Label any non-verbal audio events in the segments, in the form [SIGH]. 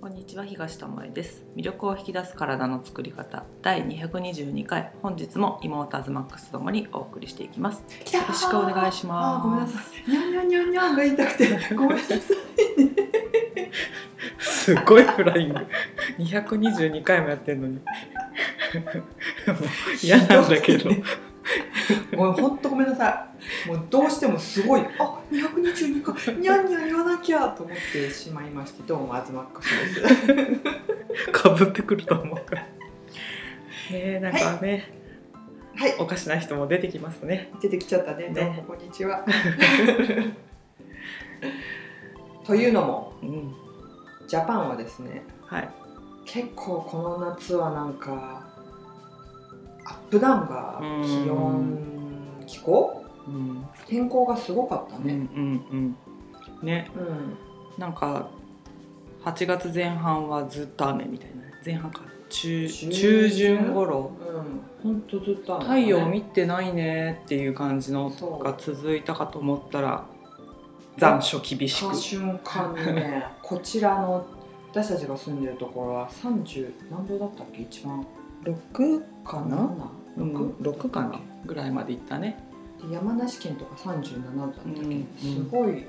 こんにちは東智恵です。魅力を引き出す体の作り方。第222回。本日も妹アズマックスともにお送りしていきます。よろしくお願いします。ごめんなさい。にゃんにゃんにゃんにゃんが言いたくて、ごめんなさい。すごいフライング。222回もやってんのに。[LAUGHS] 嫌なんだけどもう本当ごめんなさい。もうどうしてもすごい、あ、222回、にゃんにゃん言わなきゃと思ってしまいまして、どうもアズマックスです。かぶってくると思うからねえなんかね、はい、おかしな人も出てきますね出てきちゃったね。ねどうもこんにちは。というのも、うんジャパンはですね、はい結構この夏はなんかアップダウンが気温気候？うん。天候がすごかったうんうね。んうん。ね。うん。なんか8月前半はずっと雨みたいな。前半か。中中中旬頃。うん、本当ずっと雨だ太ね陽見てないねっていう感じのが続いたかと思ったら残暑厳しく。瞬間にねこちらの私たちが住んでるところは30何度だったっけ？一番6かな、う 6? ん、6かな？ぐらいまで行ったね。で山梨県とか37度だったっけ、うんすごい。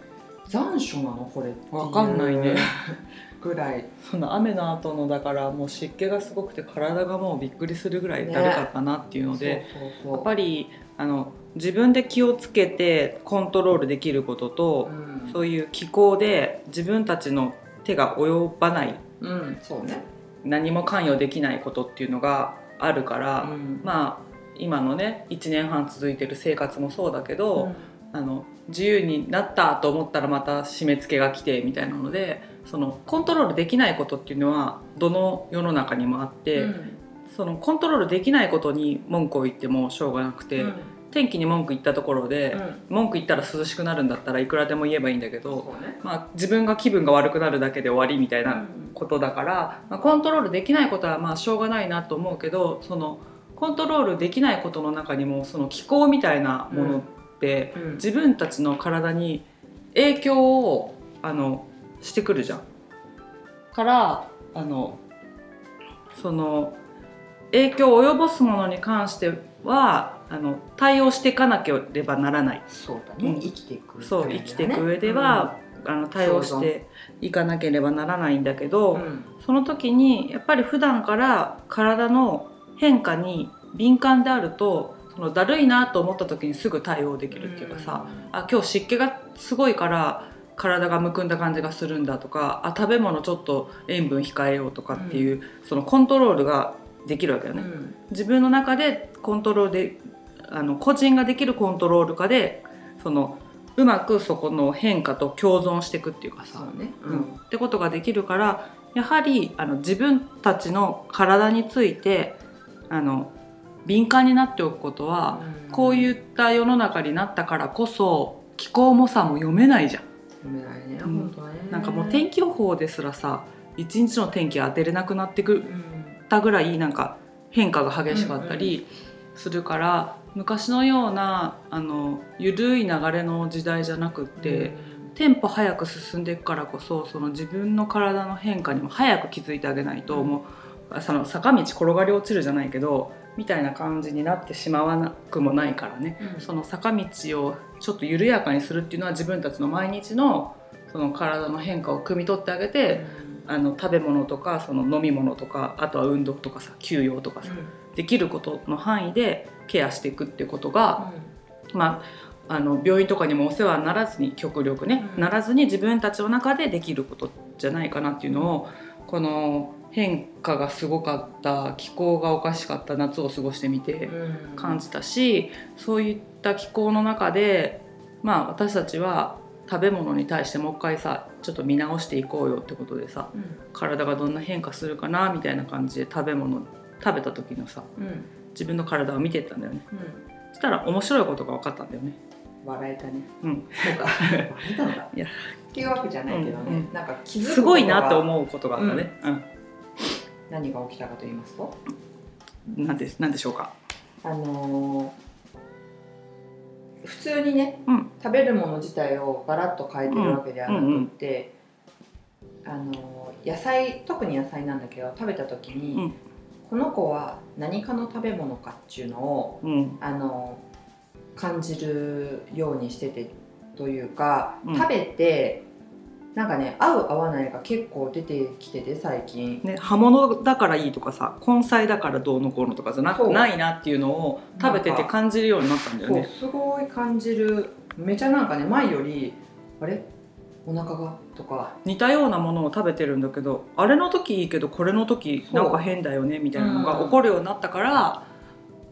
残暑なの？これわかんないね。[LAUGHS] ぐらい。その雨の後のだからもう湿気がすごくて体がもうびっくりするぐらいだるかったなっていうので、そうそうそう。やっぱりあの自分で気をつけてコントロールできることと、うん。そういう気候で自分たちの手が及ばないうんそうね、何も関与できないことっていうのがあるから、うん。まあ今のね1年半続いてる生活もそうだけど、あの自由になったと思ったらまた締め付けが来てみたいなのでそのコントロールできないことっていうのはどの世の中にもあって、うん。そのコントロールできないことに文句を言ってもしょうがなくて、うん天気に文句言ったところで、うん。文句言ったら涼しくなるんだったらいくらでも言えばいいんだけど、ね。まあ、自分が気分が悪くなるだけで終わりみたいなことだから、まあ、コントロールできないことはまあしょうがないなと思うけどそのコントロールできないことの中にもその気候みたいなものって、うん。自分たちの体に影響をあのしてくるじゃん。からあのその影響を及ぼすものに関してはあの対応していかなければならない。そうだね、うん。生きていくそう生きていく上では、あの対応していかなければならないんだけど、うん。その時にやっぱり普段から体の変化に敏感であるとそのだるいなと思った時にすぐ対応できるっていうかさ、あ今日湿気がすごいから体がむくんだ感じがするんだとかあ食べ物ちょっと塩分控えようとかっていう、そのコントロールができるわけよね。うん。自分の中でコントロールであの個人ができるコントロールかでそのうまくそこの変化と共存していくっていうかさ、そうね、うん。ってことができるからやはりあの自分たちの体についてあの敏感になっておくことは、こういうんった世の中になったからこそ気候もさも読めないじゃん。読めないね、うん。本当はね。なんかもう天気予報ですらさ一日の天気当てれなくなってくうん。たぐらいなんか変化が激しかったりするから、昔のようなあの緩い流れの時代じゃなくって、テンポ早く進んでいくからこそその自分の体の変化にも早く気づいてあげないと、うん。もうその坂道転がり落ちるじゃないけどみたいな感じになってしまわなくもないからね、うん。その坂道をちょっと緩やかにするっていうのは自分たちの毎日のその体の変化を汲み取ってあげて、あの食べ物とかその飲み物とかあとは運動とかさ休養とかさ、できることの範囲でケアしていくっていうことが、まあ、あの病院とかにもお世話にならずに極力ね、うん。ならずに自分たちの中でできることじゃないかなっていうのをこの変化がすごかった気候がおかしかった夏を過ごしてみてうん。感じたし、そういった気候の中で、まあ、私たちは食べ物に対してもう一回さちょっと見直していこうよってことでさうん。体がどんな変化するかなみたいな感じで食べ物食べた時のさうん。自分の体を見てったんだよね。うん。そしたら面白いことが分かったんだよね。笑えたね。うん。そうか。笑えたのか。[LAUGHS] いや。っていうわけじゃないけどね、うんうん。なんか気づすごいなって思うことがあったね、うん。何が起きたかと言いますと？なんででしょうか？あのー普通にね、うん。食べるもの自体をガラッと変えてるわけではなくって、あの野菜特に野菜なんだけど食べた時に、うんこの子は何かの食べ物かっていうのをうん。あの感じるようにしててというか、うん。食べてなんかね合う合わないが結構出てきてて最近。ね、葉物だからいいとかさ根菜だからどうのこうのとかじゃなないなっていうのを食べてて感じるようになったんだよね。すごい感じる。めちゃなんかね前よりあれ？お腹がとか。似たようなものを食べてるんだけどあれの時いいけどこれの時なんか変だよねみたいなのがうん起こるようになったから、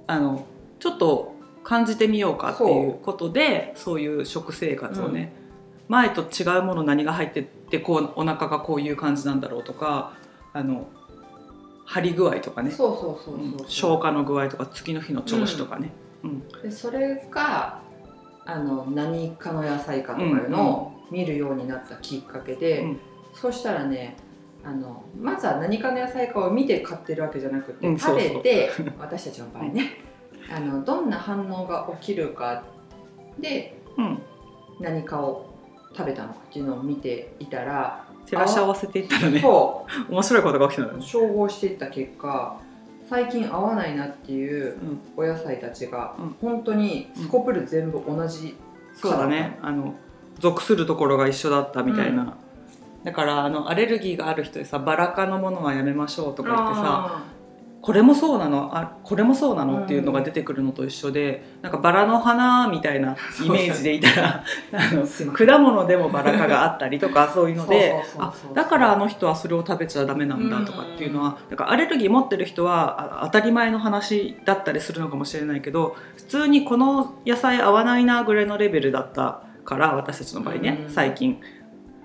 あのちょっと感じてみようかっていうことでそういう食生活をね、前と違うもの何が入ってってこうお腹がこういう感じなんだろうとかあの張り具合とかね。消化の具合とか次の日の調子とかね。うん。でそれがあの何かの野菜かとかいうのを見るようになったきっかけで、うん。そうしたらねあのまずは何かの野菜かを見て買ってるわけじゃなくて、うん食べて私たちの場合ねあのどんな反応が起きるかでうん。何かを食べたのかっていうのを見ていたら、照らし合わせていったらねそ [LAUGHS] 面白いことが起きたのよう照合していった結果最近合わないなっていううん。お野菜たちが、うん。本当にスコプル全部同じそうだね。あの属するところが一緒だったみたいな、だからあのアレルギーがある人でさバラ科のものはやめましょうとか言ってさあこれもそうなのあこれもそうなのっていうのが出てくるのと一緒で、なんかバラの花みたいな [LAUGHS] イメージでいたら [LAUGHS] あの果物でもバラ科があったりとか [LAUGHS] そういうのであだからあの人はそれを食べちゃダメなんだとかっていうのはだからアレルギー持ってる人はあ当たり前の話だったりするのかもしれないけど普通にこの野菜合わないなぐらいのレベルだったから私たちの場合ねうん。最近。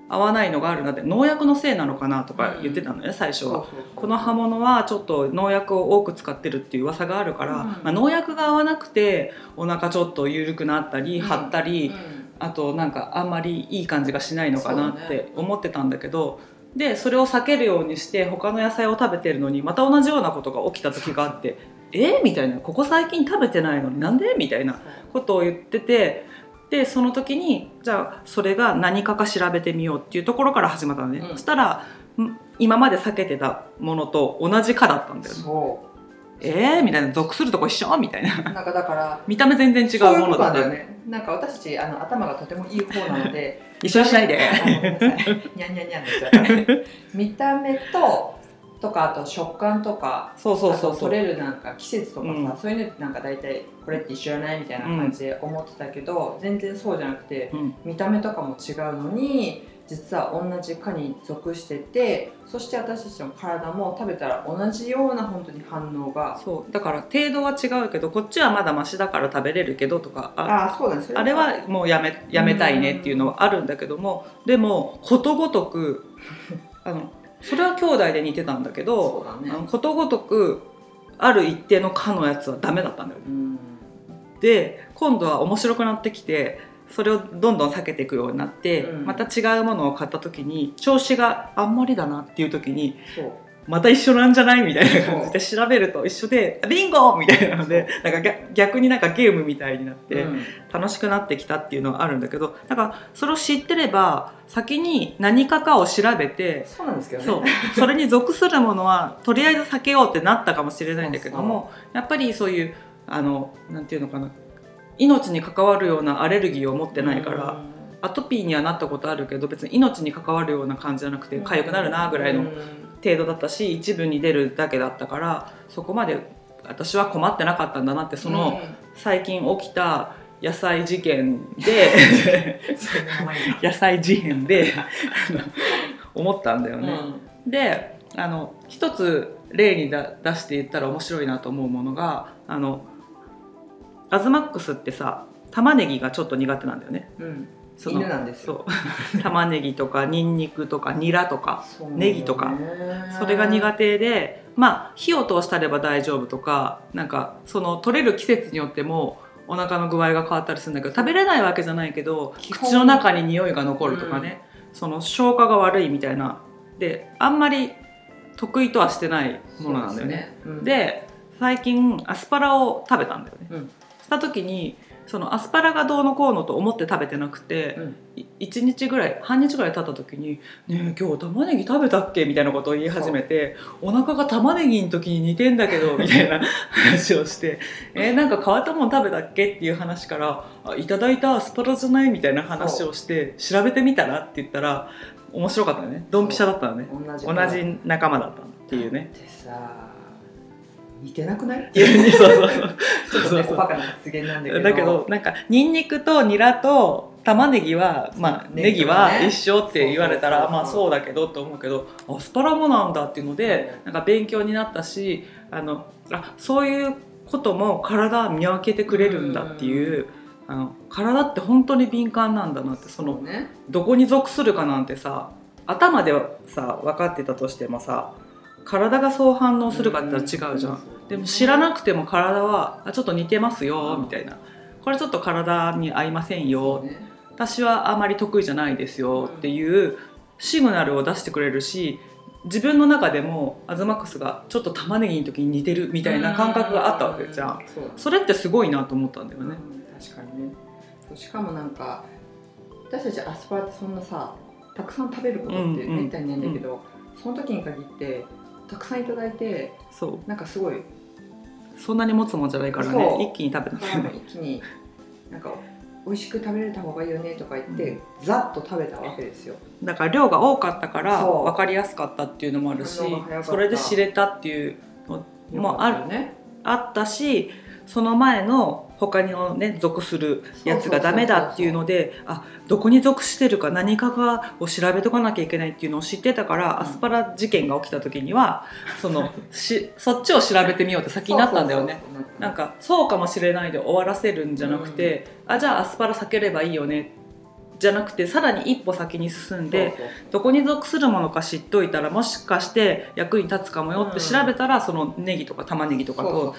合わないのがあるなって農薬のせいなのかなとか言ってたのね最初は。そうそうそう。この葉物はちょっと農薬を多く使ってるっていう噂があるから、うん。まあ、農薬が合わなくてお腹ちょっと緩くなったりうん。張ったり、うん。あとなんかあんまりいい感じがしないのかなって思ってたんだけどでそれを避けるようにして他の野菜を食べてるのにまた同じようなことが起きた時があって「え？みたいな「ここ最近食べてないのになんで?」みたいなことを言っててでその時にじゃあそれが何かか調べてみようっていうところから始まったのね、うん。そしたらん今まで避けてたものと同じ科だったんだよね。そえー？みたいな。属するとこ一緒？みたいな。うなんかだから見た目全然違そうものだったなんだよね。なんか私たちあの頭がとてもいい方なので。[LAUGHS] 一緒にしないで。にゃんにゃんにゃんですよ。[LAUGHS] 見た目ととかあと食感とかそうそうそう。取れるなんか季節とかさ、うん。そういうのってなんか大体これって一緒じゃないみたいな感じで思ってたけど、全然そうじゃなくてうん。見た目とかも違うのに実は同じ科に属しててそして私たちの体も食べたら同じような本当に反応がそう。だから程度は違うけどこっちはまだマシだから食べれるけどとかあああそうだね。そあれはもうやめやめたいねっていうのはあるんだけどもでもことごとく [LAUGHS] あのそれは兄弟で似てたんだけどねあのことごとくある一定の科のやつはダメだったんだよね。うん。で今度は面白くなってきてそれをどんどん避けていくようになって、うん。また違うものを買った時に調子があんまりだなっていう時にまた一緒なんじゃない？みたいな感じで調べると一緒で「ビンゴ!」みたいなのでなんか逆逆になんかゲームみたいになってうん。楽しくなってきたっていうのはあるんだけどだからそれを知ってれば先に何かかを調べてそうなんですけどね。そう。それに属するものはとりあえず避けようってなったかもしれないんだけどもやっぱりそういうあのなんていうのかな命に関わるようなアレルギーを持ってないから、アトピーにはなったことあるけど別に命に関わるような感じじゃなくて痒くなるなぐらいの程度だったし一部に出るだけだったからそこまで私は困ってなかったんだなってその最近起きた野菜事件で [LAUGHS] 野菜事変で思ったんだよね。であの一つ例にだ出して言ったら面白いなと思うものがあのアズマックスってさ玉ねぎがちょっと苦手なんだよね。うん犬なんですよ。そう。[LAUGHS] 玉ねぎとかニンニクとかニラとかね。ネギとかそれが苦手でまあ火を通したれば大丈夫とかなんかその取れる季節によってもお腹の具合が変わったりするんだけど食べれないわけじゃないけど口の中に匂いが残るとかね、その消化が悪いみたいな。であんまり得意とはしてないものなんだよね。ですね。うん。で最近アスパラを食べたんだよね。うん。した時にそのアスパラがどうのこうのと思って食べてなくて、うんい1日ぐらい半日ぐらい経った時に「ねえ今日玉ねぎ食べたっけ?」みたいなことを言い始めて「お腹が玉ねぎの時に似てんだけど」[LAUGHS] みたいな [LAUGHS] 話をして「えーなんか変わったもの食べたっけ?」っていう話から「あいただいたアスパラじゃない?」みたいな話をして調べてみたらって言ったら面白かったねドンピシャだったのね同じ同じ仲間だったっていうね。でさ似てなくない？いやそうそうそう。ちょっとねおバカな発言なんだけど。だけどなんかニンニクとニラと玉ねぎはまあネネギは一緒って言われたらそうそうそうそう。まあそうだけどと思うけどアスパラもなんだっていうのでなんか勉強になったしあのあそういうことも体見分けてくれるんだっていうあの体って本当に敏感なんだなってそのどこに属するかなんてさ頭ではさ分かってたとしてもさ体がそう反応するかって言ったら違うじゃん。でも知らなくても体はあちょっと似てますよみたいな。これちょっと体に合いませんよ。ね。私はあまり得意じゃないですよっていうシグナルを出してくれるし自分の中でもアズマックスがちょっと玉ねぎの時に似てるみたいな感覚があったわけじゃん。それってすごいなと思ったんだよね。うん。確かにね。しかもなんか私たちアスパラってそんなさたくさん食べることってめったにないんだけど、その時に限ってたくさんいただいてそう。なんかすごいそんなに持つもんじゃないからね。一気に食べた一気になんか美味しく食べれた方がいいよねとか言って、ざっと食べたわけですよ。だから量が多かったから分かりやすかったっていうのもあるしそれで知れたっていうのもあるね。あったしその前の他のね属するやつがダメだっていうのであどこに属してるか何かがを調べとかなきゃいけないっていうのを知ってたから、うん。アスパラ事件が起きた時にはそのしそっちを調べてみようって先になったんだよね。なんかそうかもしれないで終わらせるんじゃなくて、あじゃあアスパラ避ければいいよね。じゃなくてさらに一歩先に進んでどこに属するものか知っといたらもしかして役に立つかもよって調べたら、そのネギとか玉ねぎとかと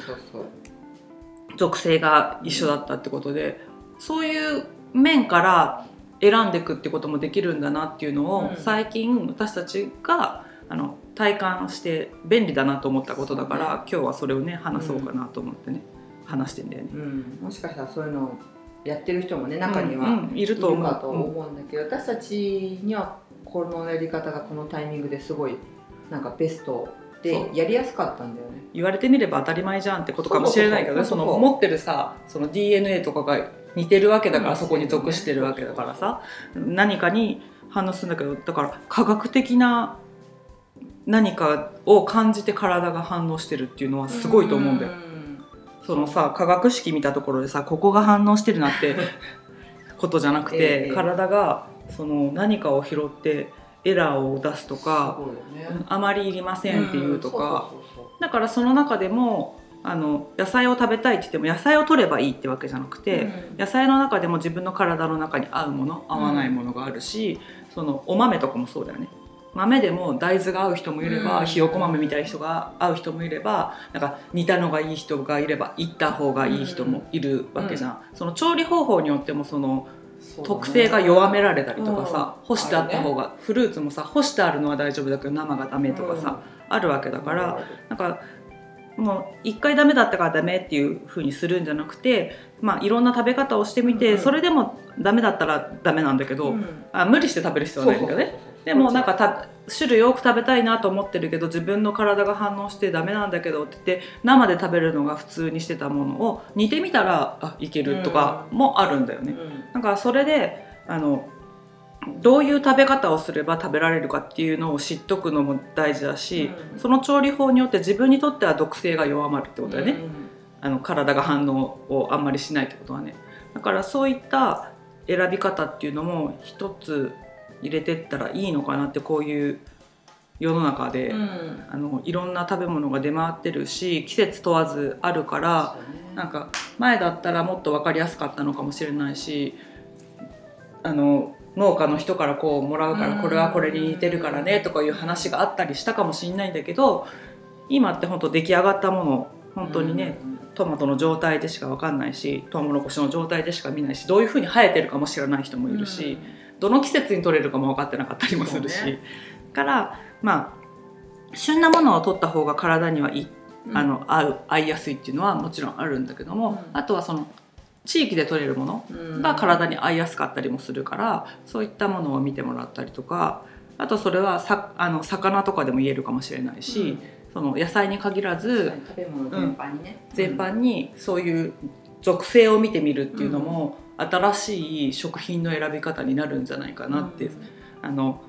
属性が一緒だったってことで、そういう面から選んでいくってこともできるんだなっていうのを、うん。最近私たちがあの体感して便利だなと思ったことだから、そう今日はそれをね話そうかなと思ってね、話してんだよね。うん、もしかしたらそういうのをやってる人もね中にはうんうんいるいと思う。と思うんだけど、私たちにはこのやり方がこのタイミングですごいなんかベストでそう。やりやすかったんだよね。言われてみれば当たり前じゃんってことかもしれないけどね。その持ってるさその DNA とかが似てるわけだから、うんそこに属してるわけだからさ。何かに反応するんだけどだから科学的な何かを感じて体が反応してるっていうのはすごいと思うんだよ。んそのさ化学式見たところでさここが反応してるなってことじゃなくて、ええ。体がその何かを拾ってエラーを出すとか、ね。あまりいりませんっていうとか。だからその中でもあの野菜を食べたいって言っても野菜を取ればいいってわけじゃなくて、うん。野菜の中でも自分の体の中に合うもの合わないものがあるし、そのお豆とかもそうだよね。豆でも大豆が合う人もいれば、うん。ひよこ豆みたいな人が合う人もいればなんか似たのがいい人がいればいった方がいい人もいるわけじゃん、その調理方法によってもその特性が弱められたりとかさ、うん。干してあった方が、フルーツもさ干してあるのは大丈夫だけど生がダメとかさ、あるわけだから、なんかもう一回ダメだったからダメっていう風にするんじゃなくて、まあ、いろんな食べ方をしてみて、うんそれでもダメだったらダメなんだけど、うん。あ無理して食べる必要はないんだけどね。でもなんかた種類多く食べたいなと思ってるけど自分の体が反応してダメなんだけどって言って生で食べるのが普通にしてたものを煮てみたらあいけるとかもあるんだよね。うん。なんかそれであのどういう食べ方をすれば食べられるかっていうのを知っとくのも大事だし、うん。その調理法によって自分にとっては毒性が弱まるってことだよね、うん。あの体が反応をあんまりしないってことはねだからそういった選び方っていうのも一つ入れてったらいいのかなってこういう世の中で、うん。あのいろんな食べ物が出回ってるし季節問わずあるからね。なんか前だったらもっと分かりやすかったのかもしれないしあの農家の人からこうもらうからうん。これはこれに似てるからねとかいう話があったりしたかもしれないんだけど今って本当出来上がったもの本当にね、トマトの状態でしか分かんないしトウモロコシの状態でしか見ないしどういうふうに生えてるかも知らない人もいるし、どの季節に取れるかも分かってなかったりもするし、ね。からまあ旬なものを取った方が体にはいいうん。あの合う合いやすいっていうのはもちろんあるんだけども、うん。あとはその地域で取れるものうん。が体に合いやすかったりもするからそういったものを見てもらったりとかあとそれはさあの魚とかでも言えるかもしれないし、その野菜に限らず食べ物全般にね、全般にそういう属性を見てみるっていうのも、新しい食品の選び方になるんじゃないかなって、あの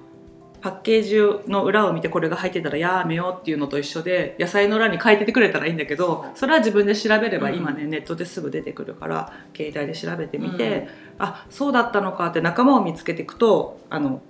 パッケージの裏を見てこれが入ってたらやめようっていうのと一緒で野菜の裏に書いててくれたらいいんだけどそれは自分で調べればうん。今ね、ネットですぐ出てくるから携帯で調べてみて、あそうだったのかって仲間を見つけていくとあの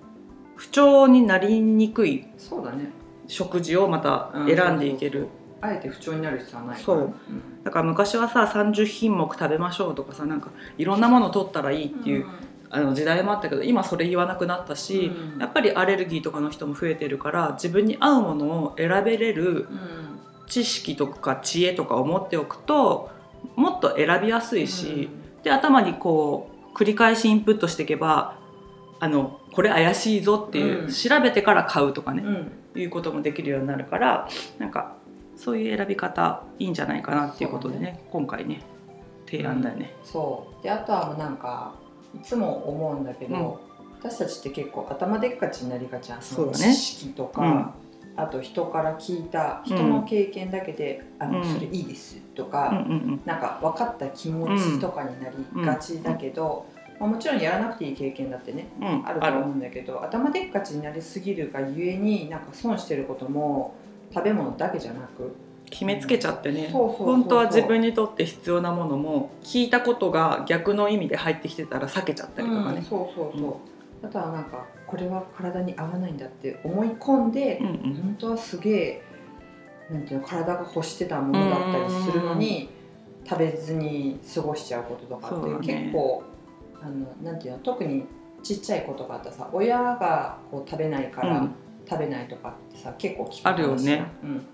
不調になりにくいそうだね。食事をまた選んでいける。あえて不調になる必要はないそう。だから昔はさ30品目食べましょうとかさなんかいろんなもの取ったらいいっていう、あの時代もあったけど今それ言わなくなったし、うん。やっぱりアレルギーとかの人も増えてるから自分に合うものを選べれるうん。知識とか知恵とかを持っておくともっと選びやすいし、で頭にこう繰り返しインプットしていけばあのこれ怪しいぞっていう、うん。調べてから買うとかね、うんうん。いうこともできるようになるからなんかそういう選び方いいんじゃないかなっていうことでね今回ね提案だよね。そう。であとはもうなんかいつも思うんだけど、私たちって結構頭でっかちになりがちなそね。知識とか、あと人から聞いた人の経験だけで「あのうん。それいいです」とうんか、うん。なんか分かった気持ちとかになりがちだけど、まあ、もちろんやらなくていい経験だってねうん。うんあると思うんだけど頭でっかちになりすぎるがゆえになんか損してることも食べ物だけじゃなく。決めつけちゃってね。本当は自分にとって必要なものも聞いたことが逆の意味で入ってきてたら避けちゃったりとかうんね。そうそうそう、あとはなんかこれは体に合わないんだって思い込んで、うんうん。本当はすげえなんていうの体が欲してたものだったりするのに食べずに過ごしちゃうこととかって、ね。結構あのなんていうの特にちっちゃい子とかってさ親がこう食べないからうん食べないとかってさ結構聞くあるよね。うん。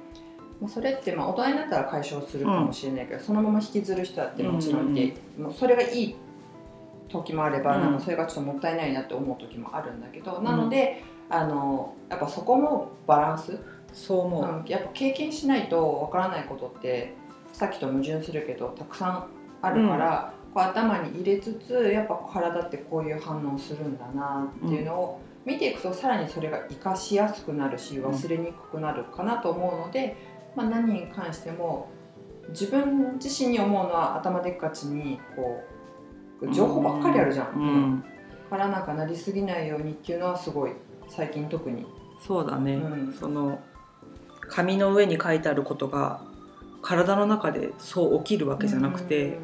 まあ、それってまあ大人になったら解消するかもしれないけど、そのまま引きずる人だってもちろんいて、もうそれがいい時もあれば、うん。なんかそれがちょっともったいないなって思う時もあるんだけど、なのであのやっぱそこもバランス、そう思う、うん。やっぱ経験しないとわからないことってさっきと矛盾するけどたくさんあるから、こう頭に入れつつやっぱ体ってこういう反応するんだなっていうのを見ていくとさらにそれが活かしやすくなるし忘れにくくなるかなと思うので、まあ、何に関しても自分自身に思うのは頭でっかちにこう情報ばっかりあるじゃん。うん。からなんかなりすぎないようにっていうのはすごい最近特に。そうだね、うん。その紙の上に書いてあることが体の中でそう起きるわけじゃなくて、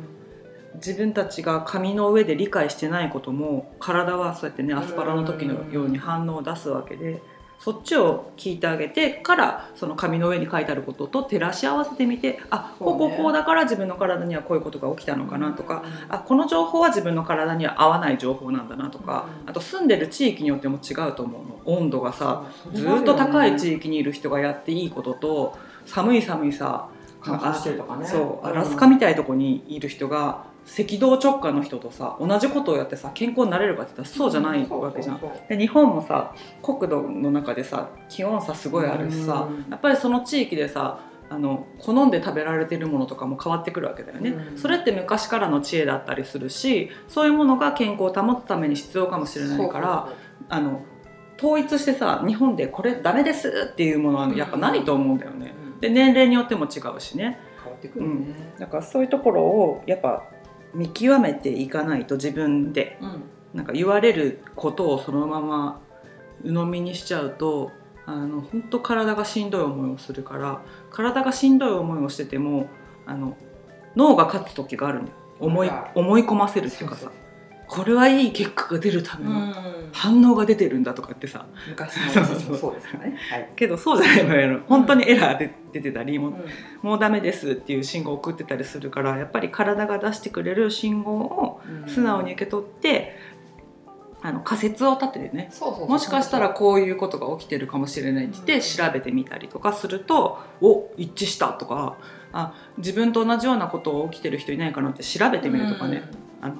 自分たちが紙の上で理解してないことも体はそうやってねアスパラの時のように反応を出すわけでそっちを聞いてあげてからその紙の上に書いてあることと照らし合わせてみてあこうここうだから自分の体にはこういうことが起きたのかなとか、うん。あこの情報は自分の体には合わない情報なんだなとか、うん。あと住んでる地域によっても違うと思うの。温度がさずーっと高い域地域にいる人がやっていいことと寒い寒いさ乾燥してるとかね。そうアん。ラスカみたいなとこにいる人が赤道直下の人とさ同じことをやってさ健康になれるかって言ったらそうじゃないわけじゃん。で日本もさ国土の中でさ気温差すごいあるしさうん。やっぱりその地域でさあの好んで食べられてるものとかも変わってくるわけだよね、うん。それって昔からの知恵だったりするしそういうものが健康を保つために必要かもしれないからあの統一してさ日本でこれダメですっていうものはやっぱないと思うんだよね。うんで年齢によっても違うしね。変わってくるね。だからそういうところをやっぱ見極めていかないと自分で。うん。なんか言われることをそのまま鵜呑みにしちゃうとあの本当体がしんどい思いをするから体がしんどい思いをしててもあの脳が勝つ時があるんだよ。思い思い込ませるっていうかさこれはいい結果が出るためのうん。反応が出てるんだとかってさ。昔のそうですね。はい。けどそうじゃないの本当にエラーで出てたりもううん。もうダメですっていう信号を送ってたりするからやっぱり体が出してくれる信号を素直に受け取って、あの仮説を立ててね。もしかしたらこういうことが起きてるかもしれないって言って調べてみたりとかするとお一致したとかあ自分と同じようなことを起きてる人いないかなって調べてみるとかね、あの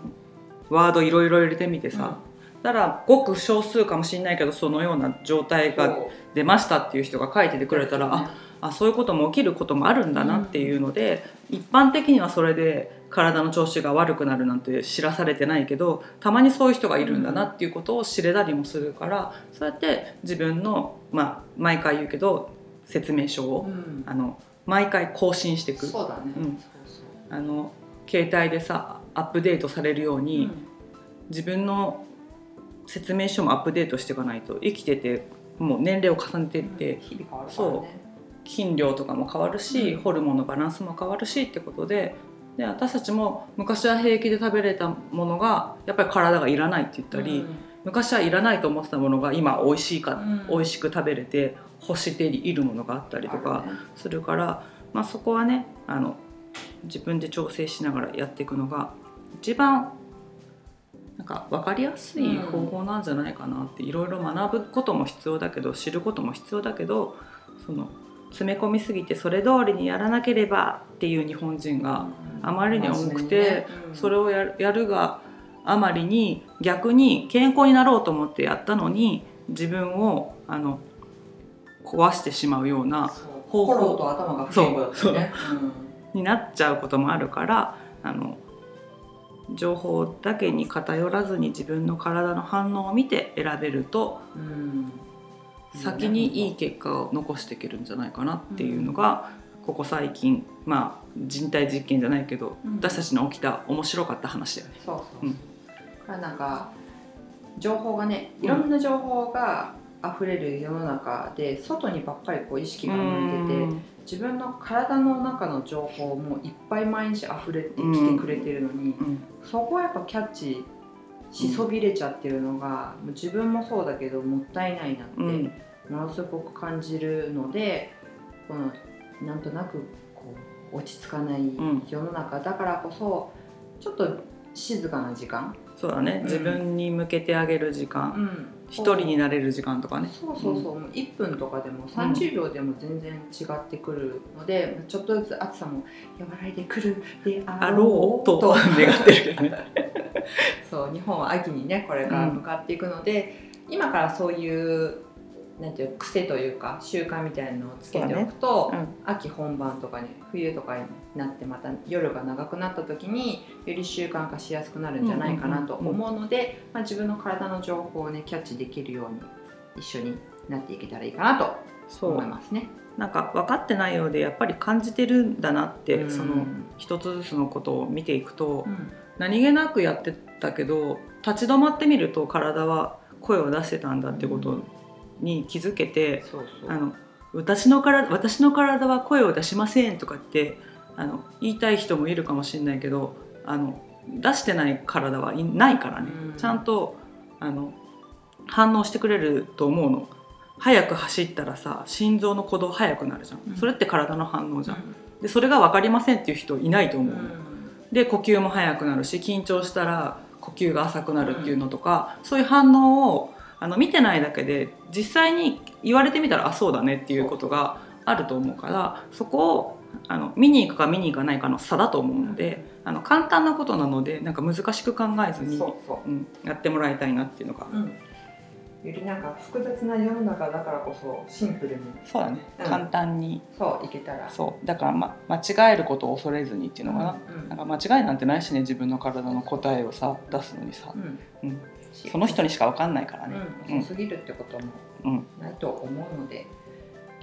ワードいろいろ入れてみてさ、だからごく少数かもしれないけどそのような状態が出ましたっていう人が書いててくれたら、ああそういうことも起きることもあるんだなっていうので、一般的にはそれで体の調子が悪くなるなんて知らされてないけどたまにそういう人がいるんだなっていうことを知れたりもするからそうやって自分の、まあ、毎回言うけど説明書を、うん。あの毎回更新していく。そうだね、あの携帯でさアップデートされるように、自分の説明書もアップデートしていかないと生きててもう年齢を重ねていって、日々変わるからね。筋量とかも変わるし、うんホルモンのバランスも変わるしってことでで私たちも昔は平気で食べれたものがやっぱり体がいらないって言ったり、昔はいらないと思ってたものが今美味しいか、うん。美味しく食べれて欲しているものがあったりとかするから、まあ、そこはねあの自分で調整しながらやっていくのが一番なんか分かりやすい方法なんじゃないかなっていろいろ学ぶことも必要だけど知ることも必要だけどその詰め込みすぎてそれ通りにやらなければっていう日本人があまりに重くて、それをやるやるがあまりに逆に健康になろうと思ってやったのに自分をあの壊してしまうような方法心と頭が不健康だったよねになっちゃうこともあるからあの情報だけに偏らずに自分の体の反応を見て選べるとうん。うん先にいい結果を残していけるんじゃないかなっていうのがここ最近まあ人体実験じゃないけどうん。私たちの起きた面白かった話だよね。そうそう、う。ん。これなんか情報がねいろんな情報が溢れる世の中で外にばっかりこう意識が向いてて自分の体の中の情報もいっぱい毎日溢れてきてくれてるのに、うん。そこはやっぱキャッチしそびれちゃってるのが、もう自分もそうだけどもったいないなってうん。ものすごく感じるのでこのなんとなくこう落ち着かないん。世の中だからこそちょっと静かな時間、そうだね、うん。自分に向けてあげる時間。ん一人になれる時間とかね。そうそうそう、もう1分とかでも30秒でも全然違ってくるので、ちょっとずつ暑さも和らいでくるでああろうと [LAUGHS] 願ってるけどね。そう日本は秋にねこれから向かっていくので、今からそういうなんていう癖というか習慣みたいなのをつけておくと、うん。秋本番とかに冬とかになってまた夜が長くなった時により習慣化しやすくなるんじゃないかなと思うので、まあ、自分の体の情報をねキャッチできるように一緒になっていけたらいいかなと思いますね。なんか分かってないようでやっぱり感じてるんだなって、うん。その一つずつのことを見ていくと、うん。何気なくやってたけど立ち止まってみると体は声を出してたんだってことに気づけて、あの私の体私の体は声を出しませんとかってあの言いたい人もいるかもしれないけどあの出してない体はいないからね、うん。ちゃんとあの反応してくれると思うの。早く走ったらさ心臓の鼓動速くなるじゃん、うん。それって体の反応じゃん。でそれが分かりませんっていう人いないと思うの、で呼吸も速くなるし緊張したら呼吸が浅くなるっていうのとか、そういう反応をあの見てないだけで実際に言われてみたらあそうだねっていうことがあると思うからそこをあの見に行くか見に行かないかの差だと思うので、あの簡単なことなのでなんか難しく考えずにそうそう。ん、やってもらいたいなっていうのが、う、うん、よりなんか複雑な世の中だからこそシンプルに。そうだね、うん。簡単に。そういけたら。そう。だから、ま、間違えることを恐れずにっていうのかな、うん。なんか間違いなんてないしね自分の体の答えをさ出すのにさ。う、ん。うん、その人にしか分かんないからね、うん、遅すぎるってこともうん。ないと思うので、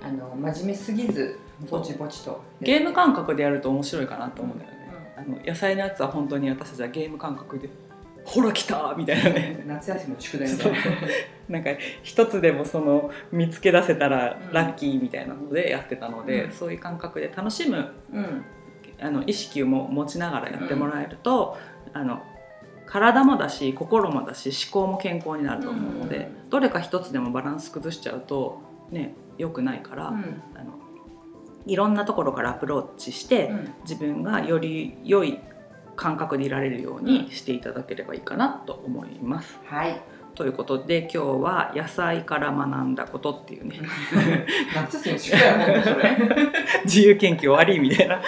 あの真面目すぎずぼちぼちと。ゲーム感覚でやると面白いかなと思うんだよね、うあの野菜のやつは本当に私たちはゲーム感覚で「ほら来た!」みたいなね。夏休みの宿題みたいな。なんか一つでもその見つけ出せたらうん。ラッキーみたいなのでやってたので、うん。そういう感覚で楽しむうん。あの意識も持ちながらやってもらえると、あの体もだし心もだし思考も健康になると思うので、うん。どれか一つでもバランス崩しちゃうとね良くないから、うん。あのいろんなところからアプローチして、うん。自分がより良い感覚でいられるようにしていただければいいかなと思います。はいということで今日は野菜から学んだことっていうね。[LAUGHS] 夏休みの宿題は本当それ。[LAUGHS] 自由研究終わりみたいな、はい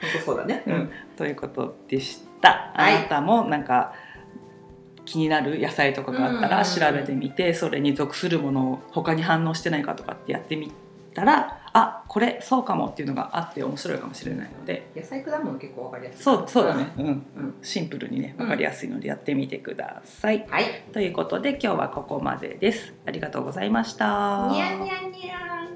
本当そうだね。うん、ということでした。あはい。なたもなんか気になる野菜とかがあったらうん。調べてみてそれに属するものを他に反応してないかとかってやってみたらあこれそうかもっていうのがあって面白いかもしれないので。野菜果物結構わかりやすいそうそうだね、うん。うん。シンプルにねうん分かりやすいのでやってみてください。はい。ということで今日はここまでです。ありがとうございました。にゃんにゃんにゃん